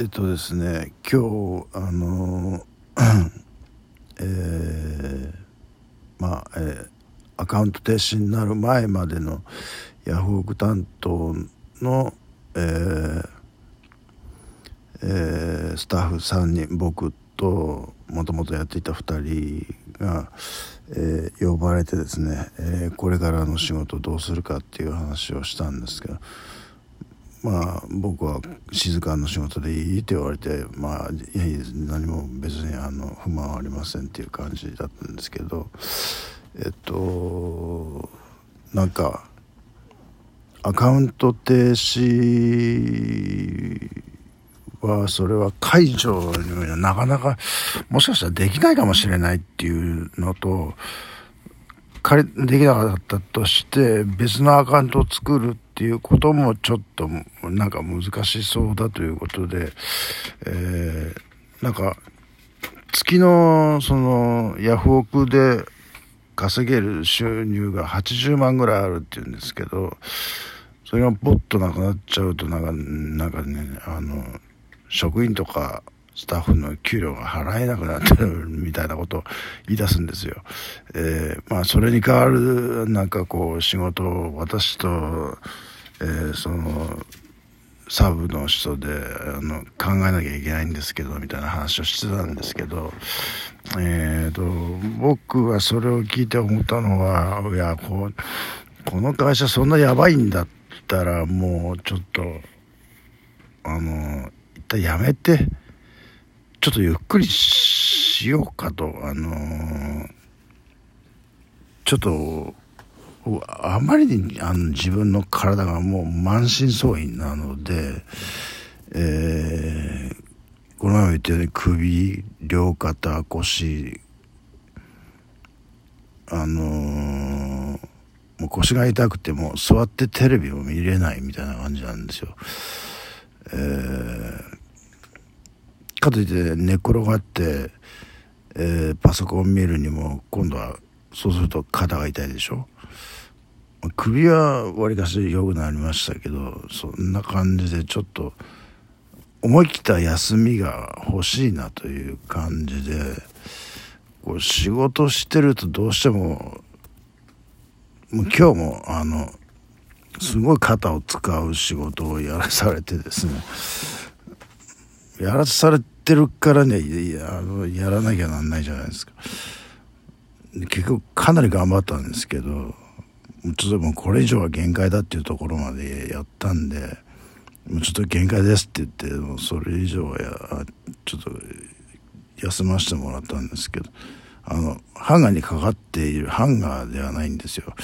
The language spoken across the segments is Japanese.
えっとですね今日あの えー、まあ、えー、アカウント停止になる前までのヤフオク担当の、えーえー、スタッフ3人僕ともともとやっていた2人が、えー、呼ばれてですね、えー、これからの仕事どうするかっていう話をしたんですけどまあ僕は静かの仕事でいいって言われてまあいやいや何も別にあの不満はありませんっていう感じだったんですけどえっとなんかアカウント停止はそれは解除にはなかなかもしかしたらできないかもしれないっていうのと仮できなかったとして別のアカウントを作るってていうこともちょっとなんか難しそうだということで、えー、なんか月のそのヤフオクで稼げる収入が80万ぐらいあるっていうんですけどそれがポッとなくなっちゃうとなんかなんかねあの職員とかスタッフの給料が払えなくなってるみたいなことを言い出すんですよ。えー、まあそれに代わるなんかこう仕事を私と、えー、そのサブの人であの考えなきゃいけないんですけどみたいな話をしてたんですけど、えーと、僕はそれを聞いて思ったのはいやこうこの会社そんなやばいんだったらもうちょっとあの一旦やめて。ちょっとゆっくりしようかと、あのー、ちょっと、あまりにあの自分の体がもう満身創痍なので、えー、この前も言ったように首、両肩、腰、あのー、もう腰が痛くても座ってテレビを見れないみたいな感じなんですよ。えーかといって寝転がって、えー、パソコン見るにも今度はそうすると肩が痛いでしょ。首はわりかし良くなりましたけどそんな感じでちょっと思い切った休みが欲しいなという感じでこう仕事してるとどうしてももう今日もあのすごい肩を使う仕事をやらされてですねやらされてるからねやあのやらなきゃなんないじゃないですか。結局かなり頑張ったんですけどちょっともこれ以上は限界だっていうところまでやったんでもうちょっと限界ですって言ってもうそれ以上はやちょっと休ませてもらったんですけどあのハンガーにかかっているハンガーではないんですよ。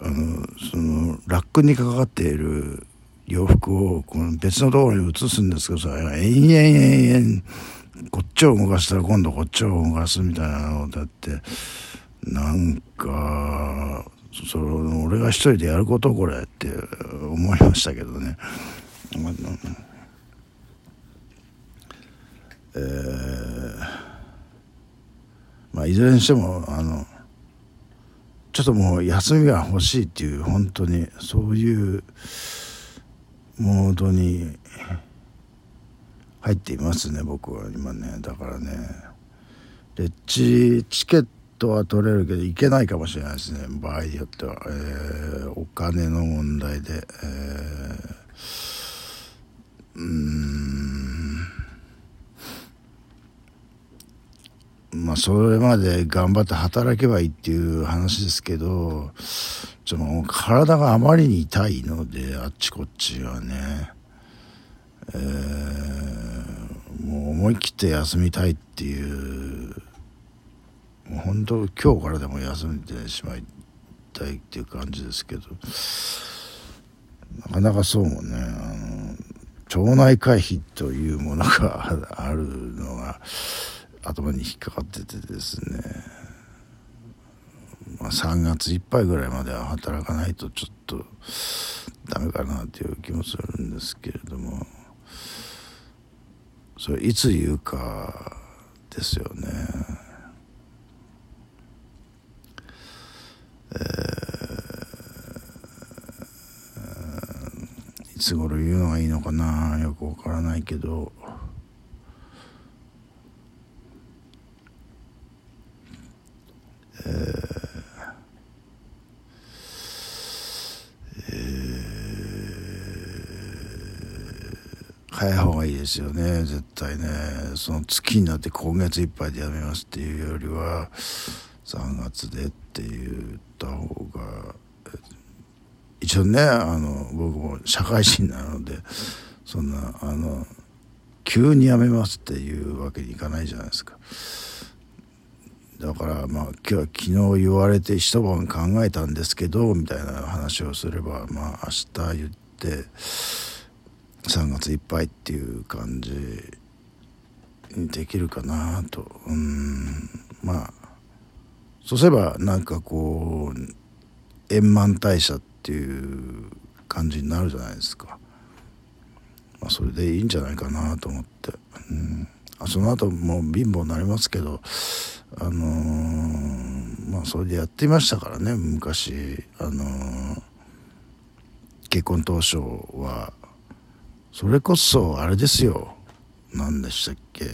あのそのラックにかかっている洋服をこの別のところに移すんですけどさ、延々延々、こっちを動かしたら今度こっちを動かすみたいなのだって、なんか、その俺が一人でやることこれって思いましたけどね。えー、まあいずれにしてもあのちょっともう休みが欲しいっていう本当にそういうモードに入っていますね僕は。今ね。だからねレッチチケットは取れるけど行けないかもしれないですね。場合によっては、えー、お金の問題で、えー、うん。まあそれまで頑張って働けばいいっていう話ですけどちょもう体があまりに痛いのであっちこっちはね、えー、もう思い切って休みたいっていうもう本当今日からでも休んでしまいたいっていう感じですけどなかなかそうもねあの腸内回避というものがあるのが頭に引っかかっててですね。まあ、3月いっぱいぐらいまでは働かないとちょっとダメかなっていう気もするんですけれども。それいつ言うかですよね。えー、いつ頃言うのがいいのかなよくわからないけどえー早いですよね絶対ねその月になって今月いっぱいでやめますっていうよりは3月でって言った方が一応ねあの僕も社会人なのでそんなあの急にやめますっていうわけにいかないじゃないですか。だからまあ今日は昨日言われて一晩考えたんですけどみたいな話をすればまあ明日言って3月いっぱいっていう感じにできるかなと。うん。まあそうすればなんかこう円満退社っていう感じになるじゃないですか、まあ、それでいいんじゃないかなと思って、うん、あその後もう貧乏になりますけどあのー、まあそれでやっていましたからね昔。あのー、結婚当初はそれこそあれですよ。何でしたっけ。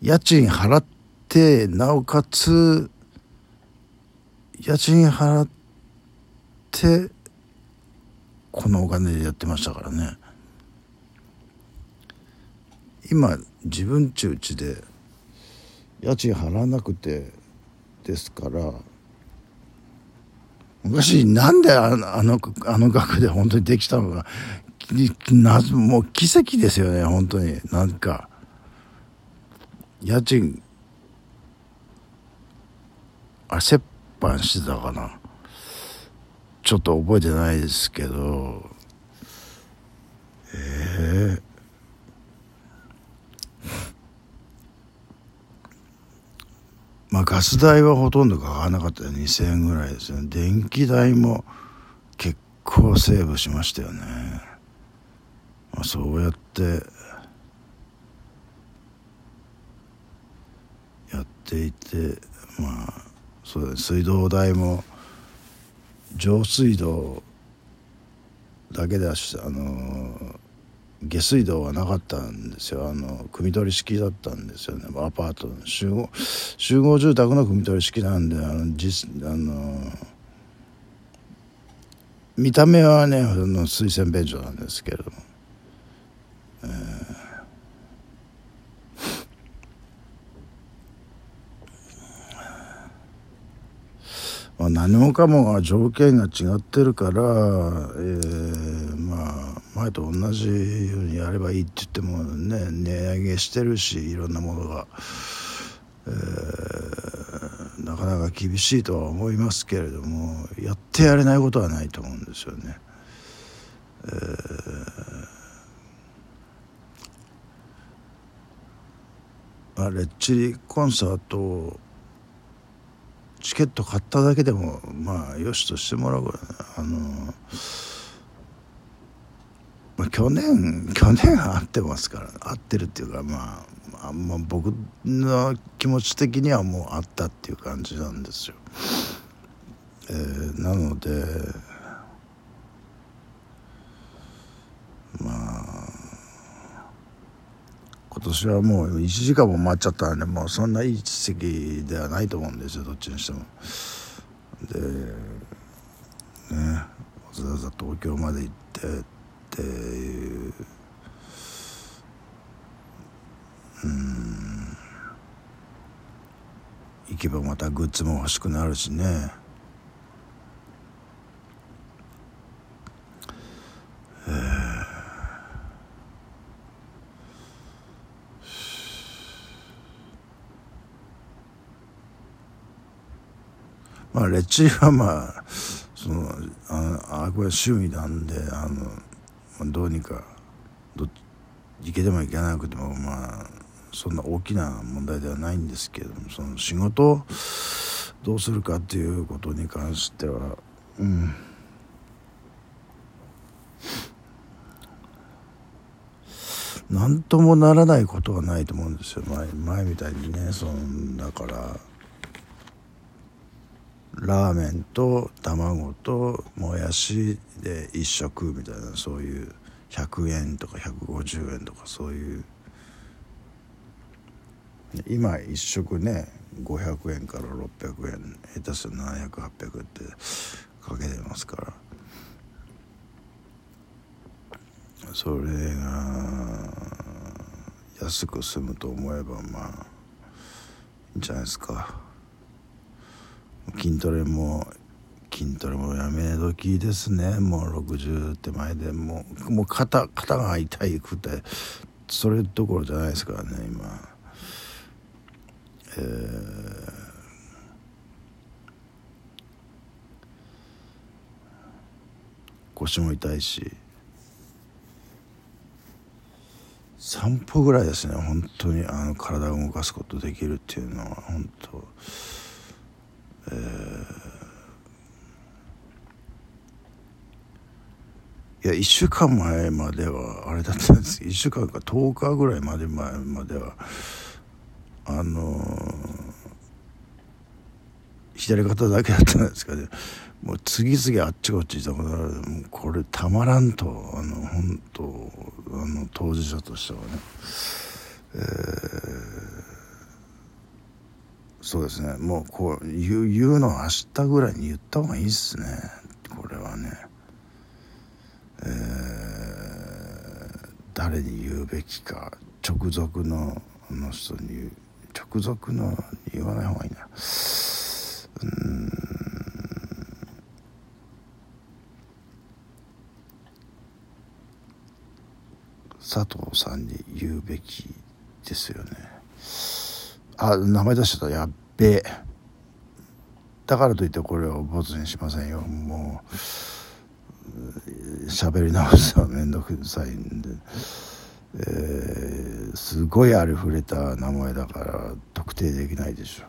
家賃払ってなおかつ家賃払ってこのお金でやってましたからね。今自分ちうちで家賃払わなくてですから昔なんであのあのあの額で本当にできたのかなもう奇跡ですよね本当に。なんか家賃あ折半してたかな。ちょっと覚えてないですけど。ええー、まあガス代はほとんどかからなかったよ。2000円ぐらいですよね。電気代も結構セーブしましたよね。まあ、そうやってやっていてまあそうだ水道代も上水道だけだしあの下水道はなかったんですよ。あの汲み取り式だったんですよね。アパートの集合集合住宅の汲み取り式なんであの実あの見た目はねの水洗便所なんですけれども。まあ、何もかもが条件が違ってるから、えー、まあ前と同じようにやればいいって言ってもね値上げしてるしいろんなものが、えー、なかなか厳しいとは思いますけれどもやってやれないことはないと思うんですよね。えー。あレッチリコンサートチケット買っただけでもまあよしとしてもらうからあの、まあ、去年去年会ってますから会ってるっていうかまああんま僕の気持ち的にはもう会ったっていう感じなんですよ。えー、なので今年はもう1時間も待っちゃったんでもうそんないい席ではないと思うんですよどっちにしても。でねわざわざ東京まで行ってっていううん行けばまたグッズも欲しくなるしね。レッチリはまあそのああこれ趣味なんであのまあどうにかど行けても行けなくてもまあそんな大きな問題ではないんですけれどもその仕事をどうするかっていうことに関してはうん。何ともならないことはないと思うんですよ。前前みたいにねそのだから。ラーメンと卵ともやしで1食みたいなそういう100円とか150円とかそういう。今1食ね500円から600円下手すると700800ってかけてますから。それが安く済むと思えばまあいいんじゃないですか。筋トレも筋トレもやめ時ですね。もう60手前で。もうもう肩肩が痛いくて。それどころじゃないですからね今。えー腰も痛いし。散歩ぐらいですね。本当にあの体を動かすことできるっていうのは。本当。えー、いや1週間前まではあれだったんです。1週間か10日ぐらいまで前まではあのー、左肩だけだったんですけどもう次々あっちこっち痛くなる。もうこれたまらんとあの本当あの当事者としてはね、えー、そうですね。もうこう言う言うの明日ぐらいに言った方がいいっすね。これはね。えー、誰に言うべきか直属のあの人に直属の言わない方がいいな。うん。佐藤さんに言うべきですよね。あ名前出しちゃった。やっべえ。だからといってこれをボツにしませんよ。もう喋り直すのは面倒くさいんで、えー、すごいありふれた名前だから特定できないでしょ。